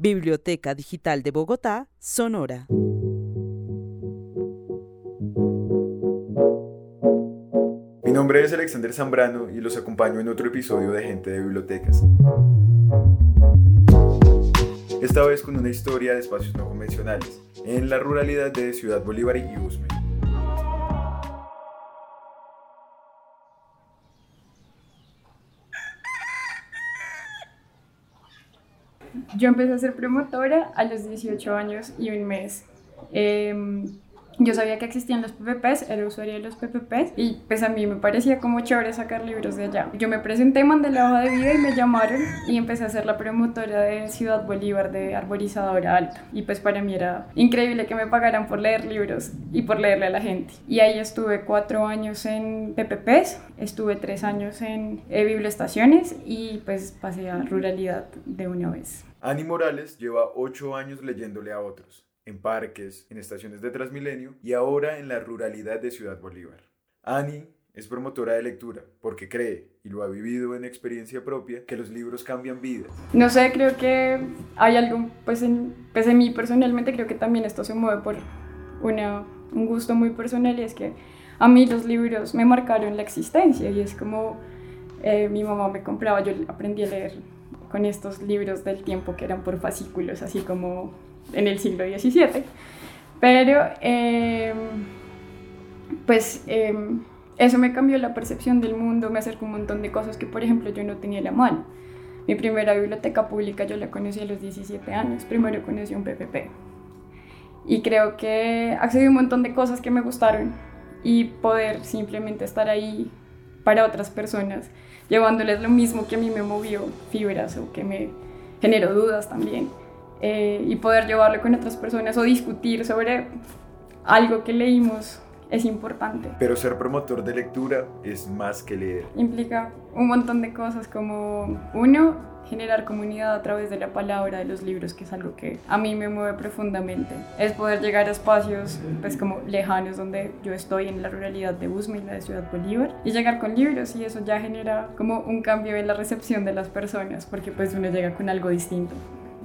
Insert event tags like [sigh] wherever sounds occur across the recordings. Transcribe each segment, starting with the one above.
Biblioteca Digital de Bogotá, Sonora. Mi nombre es Alexander Zambrano y los acompaño en otro episodio de Gente de Bibliotecas. Esta vez con una historia de espacios no convencionales, en la ruralidad de Ciudad Bolívar y Usme. Yo empecé a ser promotora a los 18 años y un mes. Em, yo sabía que existían los PPPs, era usuaria de los PPPs y pues a mí me parecía como chévere sacar libros de allá. Yo me presenté, mandé la hoja de vida y me llamaron y empecé a ser la promotora de Ciudad Bolívar de Arborizadora Alta. Y pues para mí era increíble que me pagaran por leer libros y por leerle a la gente. Y ahí estuve cuatro años en PPPs, estuve tres años en eh, biblioestaciones y pues pasé a ruralidad de una vez. Ani Morales lleva ocho años leyéndole a otros en parques, en estaciones de Transmilenio y ahora en la ruralidad de Ciudad Bolívar. Ani es promotora de lectura porque cree, y lo ha vivido en experiencia propia, que los libros cambian vidas. No sé, creo que hay algo, pues en, pues en mí personalmente creo que también esto se mueve por una, un gusto muy personal y es que a mí los libros me marcaron la existencia y es como eh, mi mamá me compraba, yo aprendí a leer con estos libros del tiempo que eran por fascículos, así como en el siglo XVII. Pero, em, pues, em, eso me cambió la percepción del mundo, me acercó un montón de cosas que, por ejemplo, yo no tenía a la mano. Mi primera biblioteca pública yo la conocí a los 17 años, primero conocí un PPP. Y creo que accedí a un montón de cosas que me gustaron y poder simplemente estar ahí para otras personas, llevándoles lo mismo que a mí me movió fibras o que me generó dudas también eh, y poder llevarlo con otras personas o discutir sobre algo que leímos es importante. Pero ser promotor de lectura es más que leer. Implica un montón de cosas como, uno, generar comunidad a través de la palabra de los libros, que es algo que a mí me mueve profundamente. Es poder llegar a espacios pues como lejanos donde yo estoy en la ruralidad de Usme, la de Ciudad Bolívar, y llegar con libros y eso ya genera como un cambio en la recepción de las personas, porque pues uno llega con algo distinto.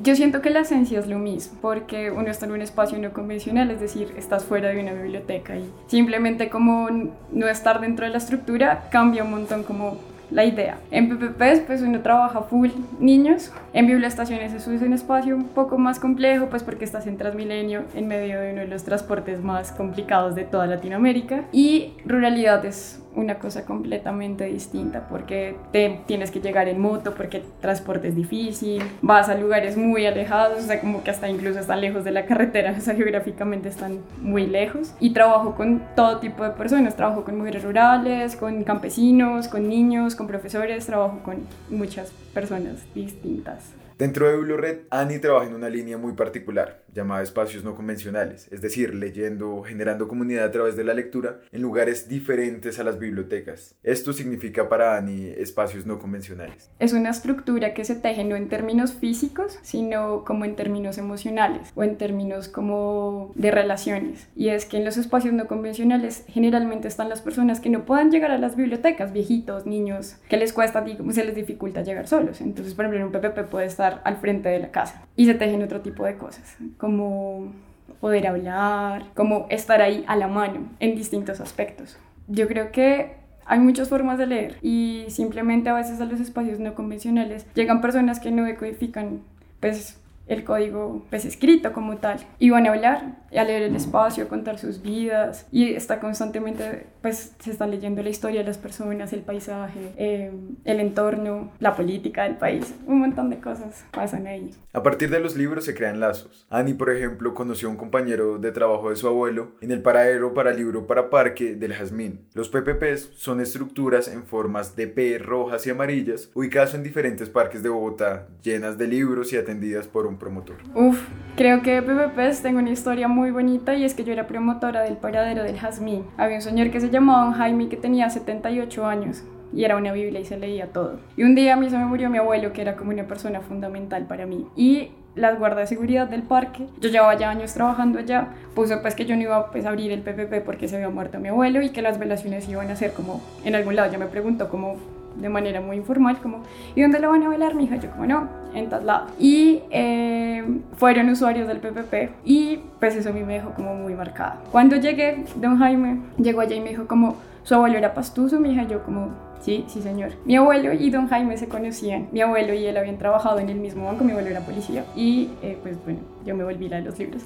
Yo siento que la esencia es lo mismo, porque uno está en un espacio no convencional, es decir, estás fuera de una biblioteca y simplemente como no estar dentro de la estructura cambia un montón como la idea. En PPPs pues uno trabaja full niños, en biblioestaciones eso es un espacio un poco más complejo pues porque estás en Transmilenio en medio de uno de los transportes más complicados de toda Latinoamérica y ruralidad es una cosa completamente distinta porque te tienes que llegar en moto porque el transporte es difícil, vas a lugares muy alejados, o sea, como que hasta incluso están lejos de la [laughs] carretera, o sea, geográficamente están muy lejos. Y trabajo con todo tipo de personas, trabajo con mujeres rurales, con campesinos, con niños, con profesores, trabajo con muchas personas distintas. Dentro de BiblioRed, Annie trabaja en una línea muy particular, llamada espacios no convencionales, es decir, leyendo, generando comunidad a través de la lectura en lugares diferentes a las bibliotecas. Esto significa para Annie espacios no convencionales. Es una estructura que se teje no en términos físicos, sino como en términos emocionales o en términos como de relaciones. Y es que en los espacios no convencionales generalmente están las personas que no puedan llegar a las bibliotecas, viejitos, niños, que les cuesta, se les dificulta llegar solos. Entonces, por ejemplo, en un PPP puede estar al frente de la casa. Y se tejen otro tipo de cosas, como poder hablar, como estar ahí a la mano en distintos aspectos. Yo creo que hay muchas formas de leer y simplemente a veces a los espacios no convencionales llegan personas que no decodifican pues el código pues escrito como tal. Y van a hablar a leer el espacio a contar sus vidas. Y está constantemente pues se está leyendo la historia de las personas el paisaje eh, el entorno la política del país. Un montón de cosas pasan ahí. A partir de los libros se crean lazos. Annie por ejemplo conoció a un compañero de trabajo de su abuelo en el paradero para libro para parque del Jazmín. Los PPPs son estructuras en formas de P rojas y amarillas ubicadas en diferentes parques de Bogotá llenas de libros y atendidas por un promotor? Uf, creo que PPPs tengo una historia muy bonita y es que yo era promotora del paradero del Jazmín. Había un señor que se llamaba Jaime que tenía 78 años y era una Biblia y se leía todo. Y un día a mí se me murió mi abuelo, que era como una persona fundamental para mí. Y las guardas de seguridad del parque, yo llevaba ya años trabajando allá, puso pues que yo no iba pues, a abrir el PPP porque se había muerto mi abuelo y que las velaciones iban a ser como en algún lado. Ya me preguntó como de manera muy informal, como, ¿y dónde la van a bailar, mija? Yo como, no, en tal lado. Y eh, fueron usuarios del PPP y pues eso a mí me dejó como muy marcada. Cuando llegué, don Jaime llegó allá y me dijo como, su abuelo era pastuso, mi hija, yo como, Sí, sí, señor. Mi abuelo y don Jaime se conocían. Mi abuelo y él habían trabajado en el mismo banco. Mi abuelo era policía. Y eh, pues bueno, yo me volví la de los libros.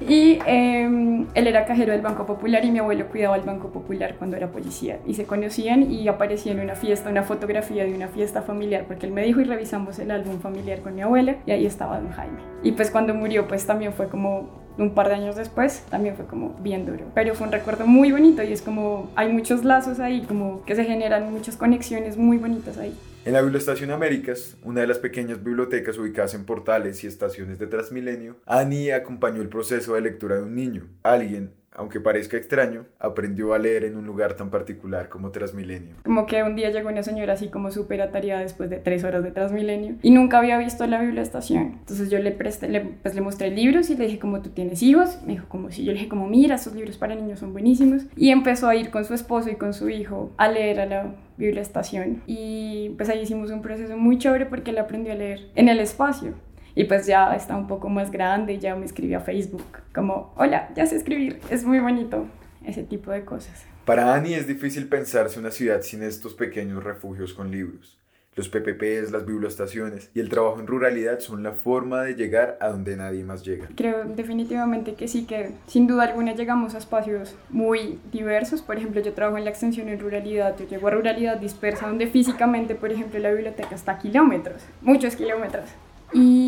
Y em, él era cajero del Banco Popular y mi abuelo cuidaba el Banco Popular cuando era policía. Y se conocían y aparecía en una fiesta, una fotografía de una fiesta familiar, porque él me dijo y revisamos el álbum familiar con mi abuela y ahí estaba don Jaime. Y pues cuando murió, pues también fue como un par de años después también fue como bien duro. Pero fue un recuerdo muy bonito y es como hay muchos lazos ahí, como que se generan muchas conexiones muy bonitas ahí. En la Biblioestación Américas, una de las pequeñas bibliotecas ubicadas en portales y estaciones de Transmilenio, Annie acompañó el proceso de lectura de un niño, alguien aunque parezca extraño, aprendió a leer en un lugar tan particular como Transmilenio. Como que un día llegó una señora así como súper atareada después de tres horas de Transmilenio y nunca había visto la biblioestación. Entonces yo le presté, le, pues le mostré libros y le dije como tú tienes hijos. Me dijo como si yo le dije como mira, esos libros para niños son buenísimos. Y empezó a ir con su esposo y con su hijo a leer a la biblioestación. Y pues ahí hicimos un proceso muy chévere porque él aprendió a leer en el espacio. Y pues ya está un poco más grande, ya me escribió a Facebook como, hola, ya sé escribir, es muy bonito, ese tipo de cosas. Para Annie es difícil pensarse una ciudad sin estos pequeños refugios con libros. Los PPPs, las biblioestaciones y el trabajo en ruralidad son la forma de llegar a donde nadie más llega. Creo definitivamente que sí, que sin duda alguna llegamos a espacios muy diversos. Por ejemplo, yo trabajo en la extensión en ruralidad, yo llego a ruralidad dispersa, donde físicamente, por ejemplo, la biblioteca está a kilómetros, muchos kilómetros y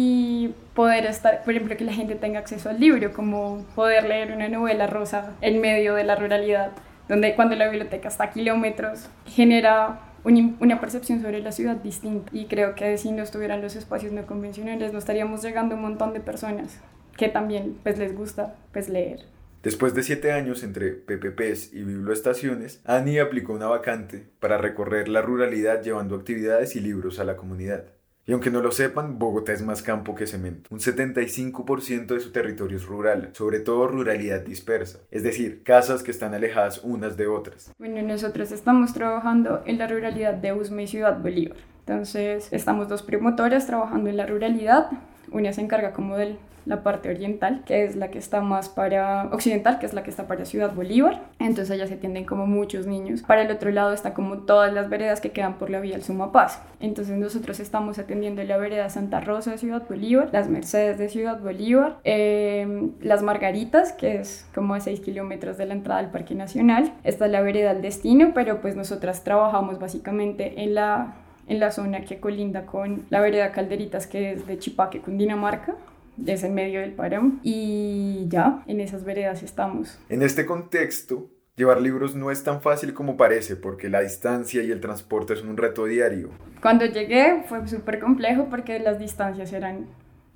poder estar, por ejemplo, que la gente tenga acceso al libro, como poder leer una novela rosa en medio de la ruralidad, donde cuando la biblioteca está a kilómetros genera una percepción sobre la ciudad distinta. Y creo que si no estuvieran los espacios no convencionales, no estaríamos llegando a un montón de personas que también pues, les gusta pues, leer. Después de siete años entre PPPs y biblioestaciones, Annie aplicó una vacante para recorrer la ruralidad llevando actividades y libros a la comunidad. Y aunque no lo sepan, Bogotá es más campo que cemento. Un 75% de su territorio es rural, sobre todo ruralidad dispersa, es decir, casas que están alejadas unas de otras. Bueno, nosotros estamos trabajando en la ruralidad de Usme y Ciudad Bolívar. Entonces, estamos dos promotoras trabajando en la ruralidad. Una se encarga como del la parte oriental, que es la que está más para occidental, que es la que está para Ciudad Bolívar. Entonces allá se atienden como muchos niños. Para el otro lado está como todas las veredas que quedan por la vía del Sumapaz. Entonces nosotros estamos atendiendo la vereda Santa Rosa de Ciudad Bolívar, las Mercedes de Ciudad Bolívar, em, las Margaritas, que es como a 6 kilómetros de la entrada al Parque Nacional. Está la vereda El Destino, pero pues nosotras trabajamos básicamente en la en la zona que colinda con la vereda Calderitas, que es de Chipaque, Cundinamarca es en medio del páramo y ya, en esas veredas estamos. En este contexto, llevar libros no es tan fácil como parece porque la distancia y el transporte son un reto diario. Cuando llegué fue súper complejo porque las distancias eran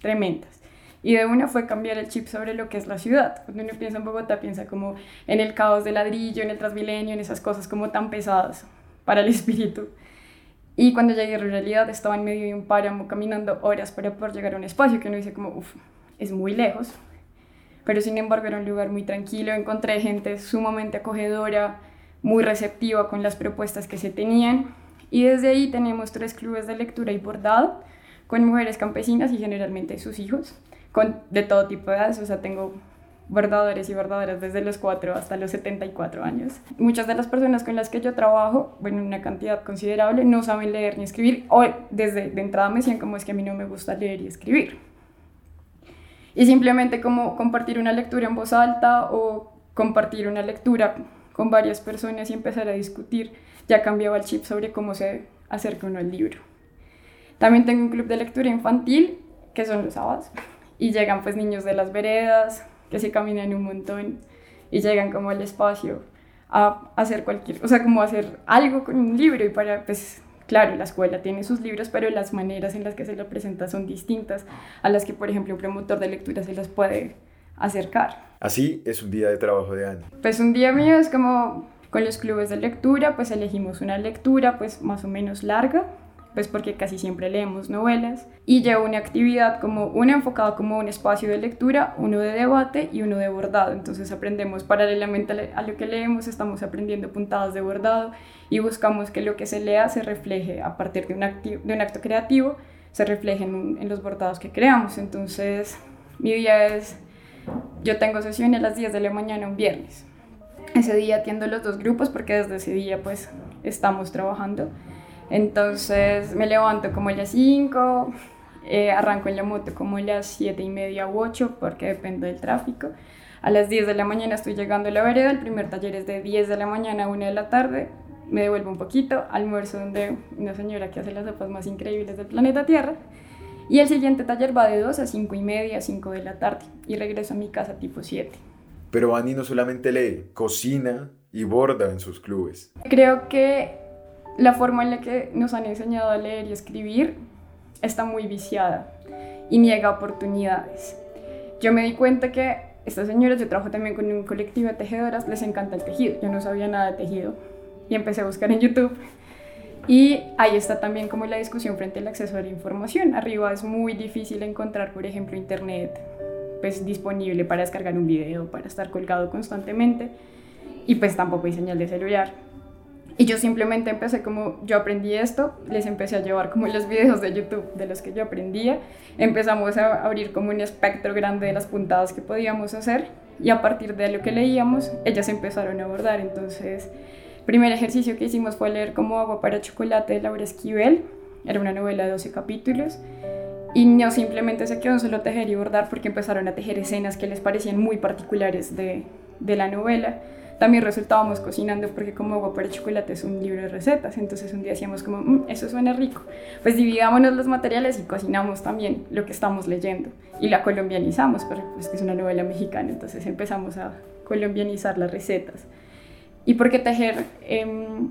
tremendas. Y de una fue cambiar el chip sobre lo que es la ciudad. Cuando uno piensa en Bogotá, piensa como en el caos de ladrillo, en el transmilenio, en esas cosas como tan pesadas para el [laughs] espíritu. Y cuando llegué a realidad estaba en medio de un páramo caminando horas para poder llegar a un espacio que uno dice como, uff, es muy lejos. Pero sin embargo era un lugar muy tranquilo, encontré gente sumamente acogedora, muy receptiva con las propuestas que se tenían. Y desde ahí tenemos tres clubes de lectura y bordado con mujeres campesinas y generalmente sus hijos, con de todo tipo de edades. O sea, tengo bordadores y bordadoras desde los 4 hasta los 74 años. Muchas de las personas con las que yo trabajo, bueno, una cantidad considerable, no saben leer ni escribir o desde de entrada me decían como es que a mí no me gusta leer y escribir. Y simplemente como compartir una lectura en voz alta o compartir una lectura con varias personas y empezar a discutir, ya cambiaba el chip sobre cómo se acerca uno al libro. También tengo un club de lectura infantil, que son los sábados, y llegan pues niños de las veredas, que se caminan un montón y llegan como al espacio a hacer cualquier, o sea, como hacer algo con un libro y para, pues, claro, la escuela tiene sus libros, pero las maneras en las que se lo presenta son distintas a las que, por ejemplo, un promotor de lectura se las puede acercar. Así es un día de trabajo de Ani. Pues un día mío es como con los clubes de lectura, pues elegimos una lectura pues más o menos larga, pues porque casi siempre leemos novelas, y llevo una actividad como una enfocada como un espacio de lectura, uno de debate y uno de bordado. Entonces aprendemos paralelamente a lo que leemos, estamos aprendiendo puntadas de bordado y buscamos que lo que se lea se refleje a partir de un, acto creativo, se refleje en, en los bordados que creamos. Entonces mi día es, yo tengo sesión a las 10 de la mañana un viernes. Ese día atiendo los dos grupos porque desde ese día pues estamos trabajando entonces me levanto como a las 5, eh, arranco en la moto como a las 7 y media u 8 porque depende del tráfico. A las 10 de la mañana estoy llegando a la vereda, el primer taller es de 10 de la mañana a 1 de la tarde, me devuelvo un poquito, almuerzo donde una señora que hace las sopas más increíbles del planeta Tierra y el siguiente taller va de 2 a 5 y media, 5 de la tarde y regreso a mi casa tipo 7. Pero Annie no solamente lee, cocina y borda en sus clubes. Creo que la forma en la que nos han enseñado a leer y escribir está muy viciada y niega oportunidades. Yo me di cuenta que estas señoras, yo trabajo también con un colectivo de tejedoras, les encanta el tejido. Yo no sabía nada de tejido y empecé a buscar en YouTube. Y ahí está también como la discusión frente al acceso a la información. Arriba es muy difícil encontrar, por ejemplo, internet pues disponible para descargar un video, para estar colgado constantemente y pues tampoco hay señal de celular. Y yo simplemente empecé como, yo aprendí esto, les empecé a llevar como los videos de YouTube de los que yo aprendía, empezamos a abrir como un espectro grande de las puntadas que podíamos hacer y a partir de lo que leíamos, ellas empezaron a abordar. Entonces, primer ejercicio que hicimos fue leer como Agua para Chocolate de Laura Esquivel, era una novela de 12 capítulos. Y no simplemente se quedó en solo tejer y bordar porque empezaron a tejer escenas que les parecían muy particulares de, de la novela también resultábamos cocinando porque como agua para chocolate es un libro de recetas, entonces un día decíamos como, mm, eso suena rico, pues dividámonos los materiales y cocinamos también lo que estamos leyendo y la colombianizamos, porque pues es una novela mexicana, entonces empezamos a colombianizar las recetas. ¿Y por qué tejer? Em,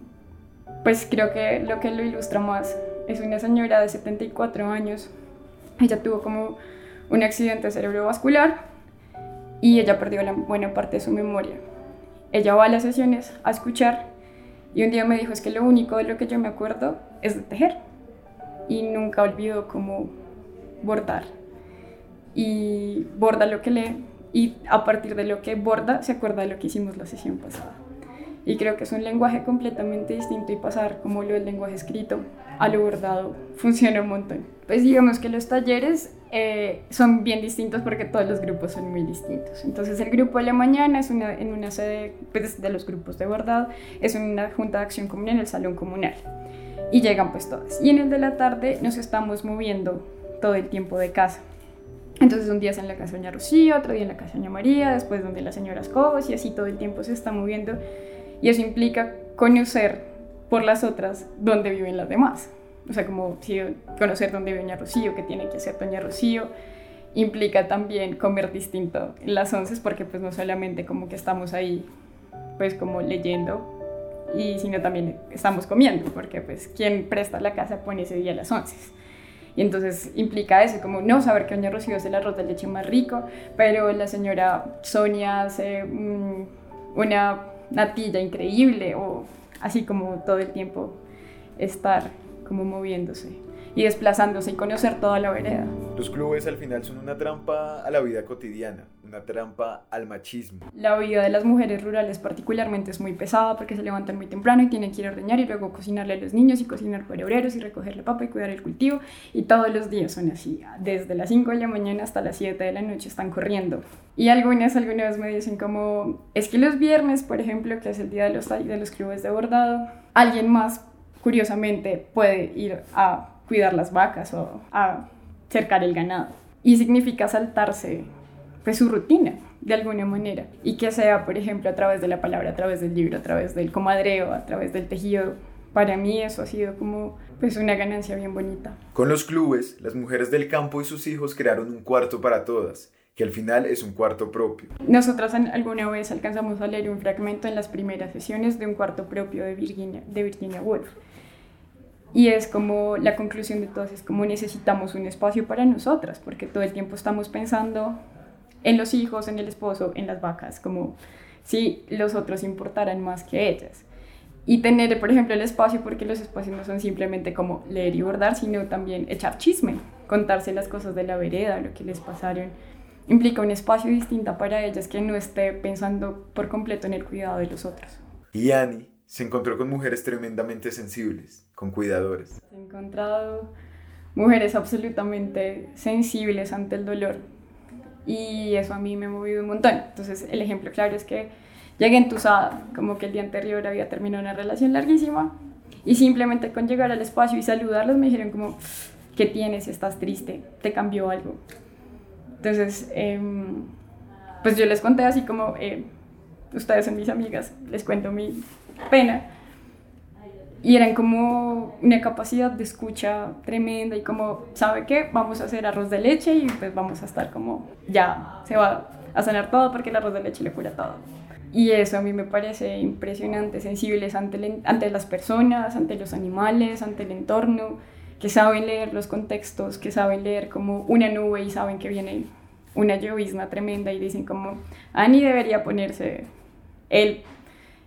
pues creo que lo que lo ilustra más es una señora de 74 años, ella tuvo como un accidente cerebrovascular y ella perdió la buena parte de su memoria ella va a las sesiones a escuchar y un día me dijo, es que lo único de lo que yo me acuerdo es de tejer y nunca olvido cómo bordar. Y borda lo que lee y a partir de lo que borda se acuerda de lo que hicimos la sesión pasada. Y creo que es un lenguaje completamente distinto y pasar como lo del lenguaje escrito a lo bordado funciona un montón. Pues digamos que los talleres eh, son bien distintos porque todos los grupos son muy distintos. Entonces el grupo de la mañana es una, en una sede pues, de los grupos de bordado, es una junta de acción comunal en el salón comunal. Y llegan pues todas. Y en el de la tarde nos estamos moviendo todo el tiempo de casa. Entonces un día es en la casa de Doña Rocío, otro día en la casa de Doña María, después donde las señoras Cobos y así todo el tiempo se está moviendo. Y eso implica conocer por las otras dónde viven las demás. O sea, como si conocer dónde vive Doña Rocío, qué tiene que hacer Doña Rocío, implica también comer distinto las once, porque pues no solamente como que estamos ahí pues como leyendo, y sino también estamos comiendo, porque pues quien presta la casa pone ese día las once. Y entonces implica eso, como no saber que Doña Rocío hace el arroz de leche más rico, pero la señora Sonia hace mm, una natilla increíble o así como todo el tiempo estar como moviéndose y desplazándose y conocer toda la vereda. Los clubes al final son una trampa a la vida cotidiana, una trampa al machismo. La vida de las mujeres rurales particularmente es muy pesada porque se levantan muy temprano y tienen que ir a ordeñar y luego cocinarle a los niños y cocinar para obreros y recoger la papa y cuidar el cultivo y todos los días son así, desde las 5 de la mañana hasta las 7 de la noche están corriendo. Y algunas, algunas me dicen como, es que los viernes, por ejemplo, que es el día de los, de los clubes de bordado, alguien más curiosamente puede ir a cuidar las vacas o a cercar el ganado. Y significa saltarse pues, su rutina de alguna manera. Y que sea, por ejemplo, a través de la palabra, a través del libro, a través del comadreo, a través del tejido. Para mí eso ha sido como pues una ganancia bien bonita. Con los clubes, las mujeres del campo y sus hijos crearon un cuarto para todas que al final es un cuarto propio. Nosotras alguna vez alcanzamos a leer un fragmento en las primeras sesiones de un cuarto propio de Virginia, de Virginia Woolf. Y es como la conclusión de todas, es como necesitamos un espacio para nosotras, porque todo el tiempo estamos pensando en los hijos, en el esposo, en las vacas, como si los otros importaran más que ellas. y tener, por ejemplo, el espacio, porque los espacios no son simplemente como leer y bordar, sino también echar chisme, contarse las cosas de la vereda, lo que les pasaron. Implica un espacio distinto para ellas que no esté pensando por completo en el cuidado de los otros. Y Annie se encontró con mujeres tremendamente sensibles, con cuidadores. He encontrado mujeres absolutamente sensibles ante el dolor y eso a mí me ha movido un montón. Entonces el ejemplo claro es que llegué entusada, como que el día anterior había terminado una relación larguísima y simplemente con llegar al espacio y saludarlos me dijeron como, ¿qué tienes? ¿Estás triste? ¿Te cambió algo? Entonces, em, pues yo les conté así como, eh, ustedes son mis amigas, les cuento mi pena. Y eran como una capacidad de escucha tremenda y como, ¿sabe qué? Vamos a hacer arroz de leche y pues vamos a estar como, ya, se va a sanar todo porque el arroz de leche le cura todo. Y eso a mí me parece impresionante, sensibles ante, ante las personas, ante los animales, ante el entorno, que saben leer los contextos, que saben leer como una nube y saben que viene una llovizna tremenda y dicen como, Ani debería ponerse el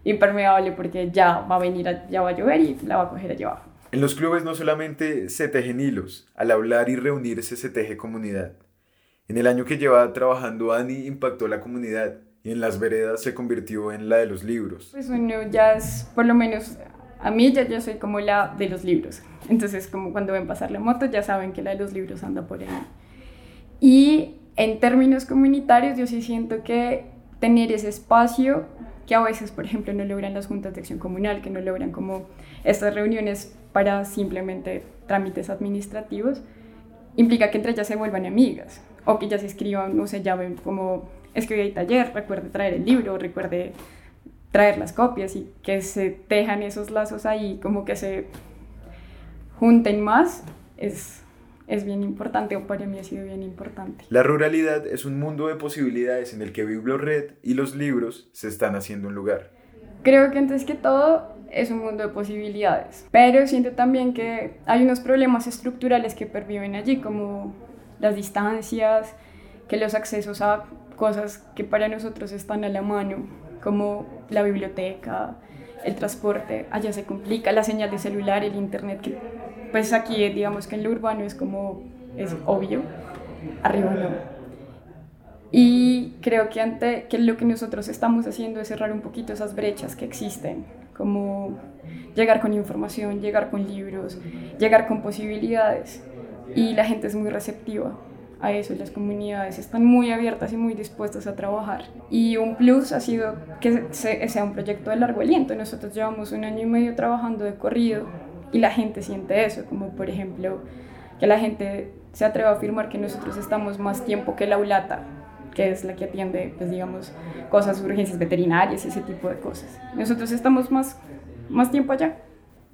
impermeable porque ya va a venir, ya va a llover y la va a coger allá abajo. En los clubes no solamente se tejen hilos, al hablar y reunirse se teje comunidad. En el año que llevaba trabajando Ani impactó la comunidad y en las veredas se convirtió en la de los libros. Pues uno ya es, por lo menos a mí ya yo soy como la de los libros. Entonces como cuando ven pasar la moto ya saben que la de los libros anda por ahí. Y en términos comunitarios yo sí siento que tener ese espacio que a veces, por ejemplo, no logran las juntas de acción comunal, que no logran como estas reuniones para simplemente trámites administrativos, implica que entre ellas se vuelvan amigas o que ya se escriban, no sé, ya ven como es que hoy hay taller, recuerde traer el libro, recuerde traer las copias y que se tejan esos lazos ahí, como que se junten más, es, es bien importante o para mí ha sido bien importante. La ruralidad es un mundo de posibilidades en el que Biblored y los libros se están haciendo un lugar. Creo que antes que todo es un mundo de posibilidades, pero siento también que hay unos problemas estructurales que perviven allí, como las distancias, que los accesos a cosas que para nosotros están a la mano, como la biblioteca, el transporte, allá se complica, la señal de celular, el internet, que pues aquí digamos que en lo urbano es como, es obvio, arriba no. Y creo que, ante, que lo que nosotros estamos haciendo es cerrar un poquito esas brechas que existen, como llegar con información, llegar con libros, llegar con posibilidades. Y la gente es muy receptiva a eso, las comunidades están muy abiertas y muy dispuestas a trabajar. Y un plus ha sido que sea un proyecto de largo aliento. Nosotros llevamos un año y medio trabajando de corrido y la gente siente eso, como por ejemplo que la gente se atreve a afirmar que nosotros estamos más tiempo que la ULATA, que es la que atiende, pues digamos, cosas, urgencias veterinarias ese tipo de cosas. Nosotros estamos más, más tiempo allá.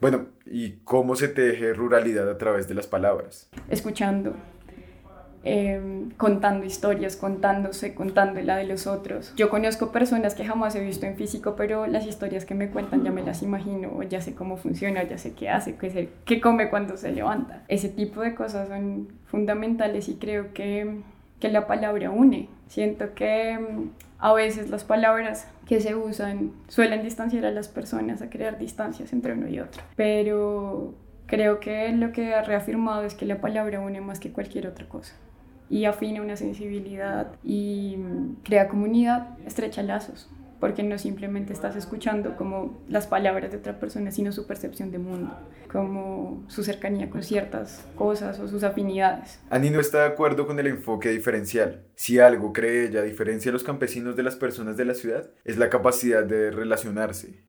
Bueno, ¿y cómo se teje ruralidad a través de las palabras? Escuchando, Em, contando historias, contándose, contando la de los otros. Yo conozco personas que jamás he visto en físico, pero las historias que me cuentan ya me las imagino, ya sé cómo funciona, ya sé qué hace, qué, qué come cuando se levanta. Ese tipo de cosas son fundamentales y creo que, que la palabra une. Siento que em, a veces las palabras que se usan suelen distanciar a las personas, a crear distancias entre uno y otro, pero creo que lo que ha reafirmado es que la palabra une más que cualquier otra cosa y afina una sensibilidad y crea comunidad, estrecha lazos, porque no simplemente estás escuchando como las palabras de otra persona, sino su percepción de mundo, como su cercanía con ciertas cosas o sus afinidades. Ani no está de acuerdo con el enfoque diferencial. Si algo cree ella diferencia a los campesinos de las personas de la ciudad, es la capacidad de relacionarse,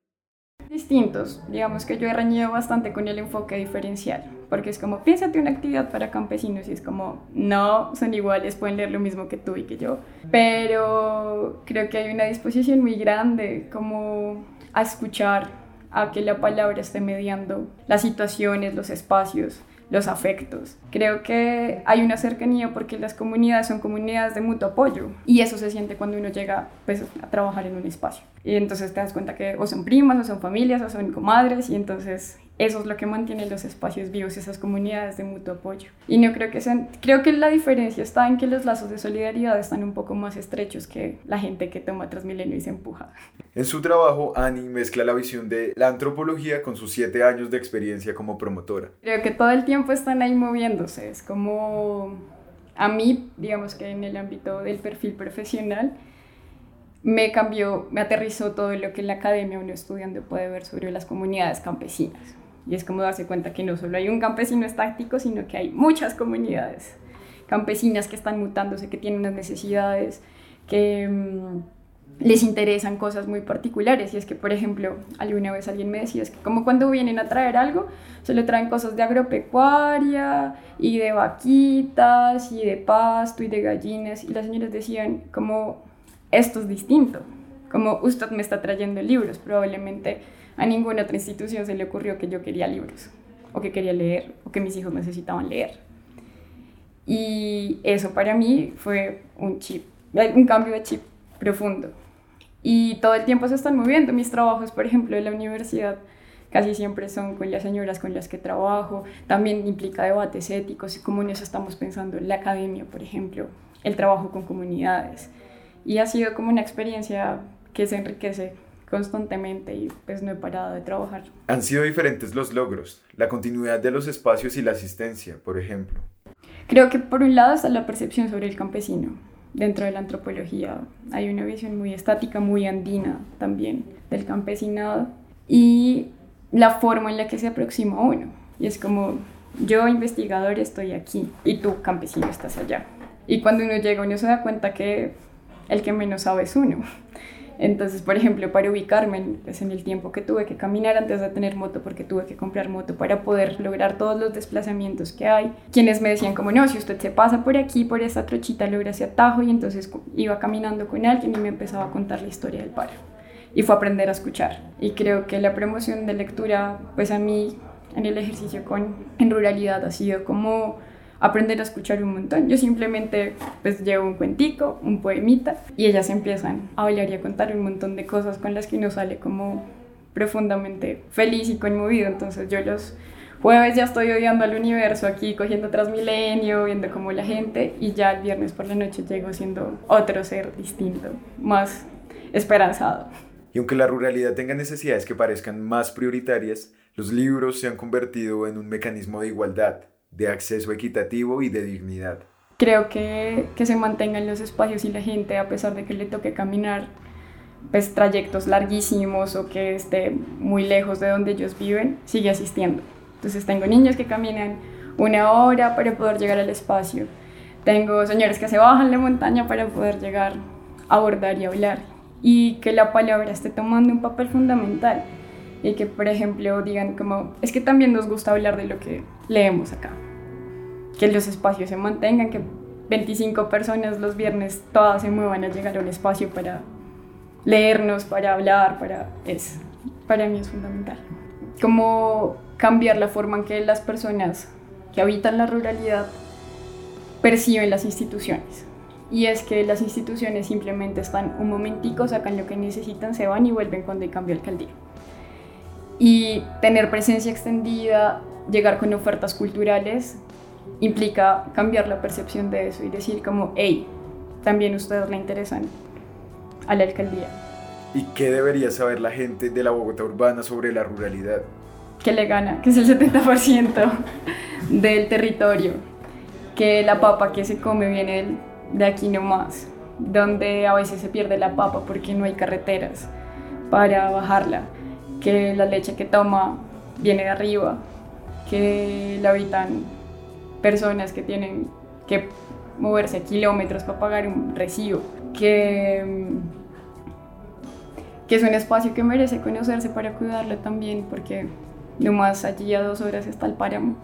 distintos. Digamos que yo he reñido bastante con el enfoque diferencial, porque es como, piénsate una actividad para campesinos y es como, no, son iguales, pueden leer lo mismo que tú y que yo. Pero creo que hay una disposición muy grande como a escuchar, a que la palabra esté mediando las situaciones, los espacios, los afectos. Creo que hay una cercanía porque las comunidades son comunidades de mutuo apoyo y eso se siente cuando uno llega pues, a trabajar en un espacio. Y entonces te das cuenta que o son primas, o son familias, o son comadres y entonces eso es lo que mantiene los espacios vivos, esas comunidades de mutuo apoyo. Y no creo que sean, creo que la diferencia está en que los lazos de solidaridad están un poco más estrechos que la gente que toma Transmilenio y se empuja. En su trabajo, Annie mezcla la visión de la antropología con sus siete años de experiencia como promotora. Creo que todo el tiempo están ahí moviéndose, es como a mí, digamos que en el ámbito del perfil profesional, me cambió, me aterrizó todo lo que en la academia uno estudiando puede ver sobre las comunidades campesinas. Y es como darse cuenta que no solo hay un campesino estático, sino que hay muchas comunidades campesinas que están mutándose, que tienen unas necesidades, que mm, les interesan cosas muy particulares. Y es que, por ejemplo, alguna vez alguien me decía, es que como cuando vienen a traer algo, se le traen cosas de agropecuaria y de vaquitas y de pasto y de gallinas. Y las señoras decían, como esto es distinto, como usted me está trayendo libros, probablemente a ninguna otra institución se le ocurrió que yo quería libros, o que quería leer, o que mis hijos necesitaban leer. Y eso para mí fue un chip, un cambio de chip profundo. Y todo el tiempo se están moviendo. Mis trabajos, por ejemplo, en la universidad, casi siempre son con las señoras con las que trabajo. También implica debates éticos y cómo en estamos pensando en la academia, por ejemplo, el trabajo con comunidades. Y ha sido como una experiencia que se enriquece constantemente y pues no he parado de trabajar. Han sido diferentes los logros, la continuidad de los espacios y la asistencia, por ejemplo. Creo que por un lado está la percepción sobre el campesino. Dentro de la antropología hay una visión muy estática, muy andina también del campesinado y la forma en la que se aproxima a uno. Y es como, yo investigador estoy aquí y tú campesino estás allá. Y cuando uno llega uno se da cuenta que el que menos sabe es uno. Entonces, por ejemplo, para ubicarme pues, en el tiempo que tuve que caminar antes de tener moto, porque tuve que comprar moto para poder lograr todos los desplazamientos que hay, quienes me decían como, no, si usted se pasa por aquí, por esa trochita, logra ese atajo, y entonces iba caminando con alguien y me empezaba a contar la historia del paro. Y fue aprender a escuchar. Y creo que la promoción de lectura, pues a mí, en el ejercicio con, en ruralidad, ha sido como aprender a escuchar un montón. Yo simplemente pues llevo un cuentico, un poemita y ellas empiezan a hablar y a contar un montón de cosas con las que uno sale como profundamente feliz y conmovido. Entonces yo los jueves ya estoy odiando al universo aquí, cogiendo Transmilenio, viendo como la gente y ya el viernes por la noche llego siendo otro ser distinto, más esperanzado. Y aunque la ruralidad tenga necesidades que parezcan más prioritarias, los libros se han convertido en un mecanismo de igualdad, de acceso equitativo y de dignidad. Creo que, que se mantengan los espacios y la gente, a pesar de que le toque caminar pues, trayectos larguísimos o que esté muy lejos de donde ellos viven, sigue asistiendo. Entonces tengo niños que caminan una hora para poder llegar al espacio. Tengo señores que se bajan la montaña para poder llegar a abordar y hablar. Y que la palabra esté tomando un papel fundamental. Y que, por ejemplo, digan como, es que también nos gusta hablar de lo que leemos acá que los espacios se mantengan, que 25 personas los viernes todas se muevan a llegar a un espacio para leernos, para hablar, para es para mí es fundamental. Cómo cambiar la forma en que las personas que habitan la ruralidad perciben las instituciones. Y es que las instituciones simplemente están un momentico, sacan lo que necesitan, se van y vuelven cuando hay cambio alcaldía. Y tener presencia extendida, llegar con ofertas culturales, implica cambiar la percepción de eso y decir como, hey, también ustedes le interesan a la alcaldía. ¿Y qué debería saber la gente de la Bogotá urbana sobre la ruralidad? Que le gana, que es el 70% [laughs] del territorio, que la papa que se come viene de aquí nomás, donde a veces se pierde la papa porque no hay carreteras para bajarla, que la leche que toma viene de arriba, que la habitan personas que tienen que moverse kilómetros para pagar un recibo, que, que es un espacio que merece conocerse para cuidarlo también, porque nomás allí a dos horas está el páramo,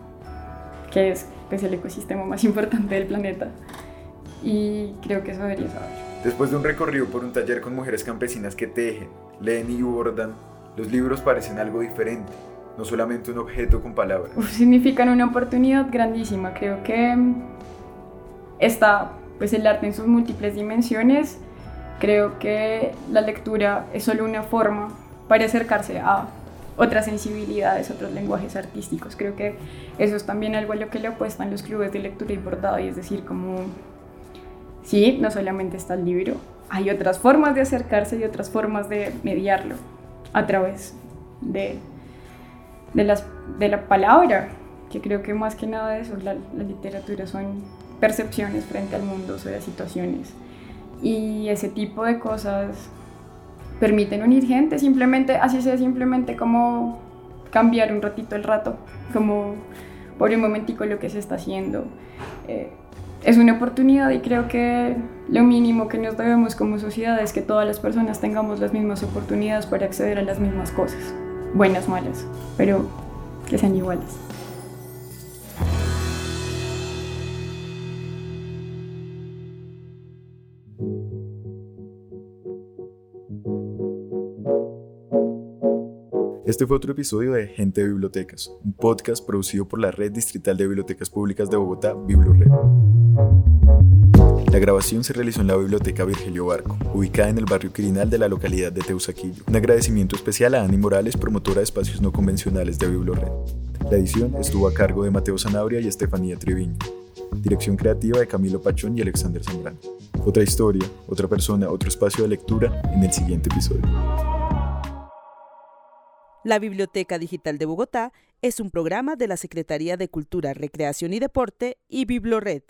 que es pues, el ecosistema más [laughs] importante del planeta, y creo que eso debería saber. Después de un recorrido por un taller con mujeres campesinas que tejen, leen y bordan, los libros parecen algo diferente no solamente un objeto con palabras. significan una oportunidad grandísima. Creo que está pues el arte en sus múltiples dimensiones. Creo que la lectura es solo una forma para acercarse a otras sensibilidades, otros lenguajes artísticos. Creo que eso es también algo a lo que le apuestan los clubes de lectura importada y es decir, como, sí, no solamente está el libro, hay otras formas de acercarse y otras formas de mediarlo a través de, de, las, de la palabra, que creo que más que nada de eso, la, la literatura son percepciones frente al mundo, sobre situaciones. Y ese tipo de cosas permiten unir gente, simplemente, así sea simplemente como cambiar un ratito el rato, como por un momentico lo que se está haciendo. Eh, es una oportunidad y creo que lo mínimo que nos debemos como sociedad es que todas las personas tengamos las mismas oportunidades para acceder a las mismas cosas, buenas, malas, pero que sean iguales. Este fue otro episodio de Gente de Bibliotecas, un podcast producido por la Red Distrital de Bibliotecas Públicas de Bogotá, BibloRed. La grabación se realizó en la Biblioteca Virgilio Barco, ubicada en el barrio Quirinal de la localidad de Teusaquillo. Un agradecimiento especial a Ani Morales, promotora de espacios no convencionales de BibloRed. La edición estuvo a cargo de Mateo Sanabria y Estefanía Triviño. Dirección creativa de Camilo Pachón y Alexander Zambrano. Otra historia, otra persona, otro espacio de lectura en el siguiente episodio. La Biblioteca Digital de Bogotá es un programa de la Secretaría de Cultura, Recreación y Deporte y Biblored.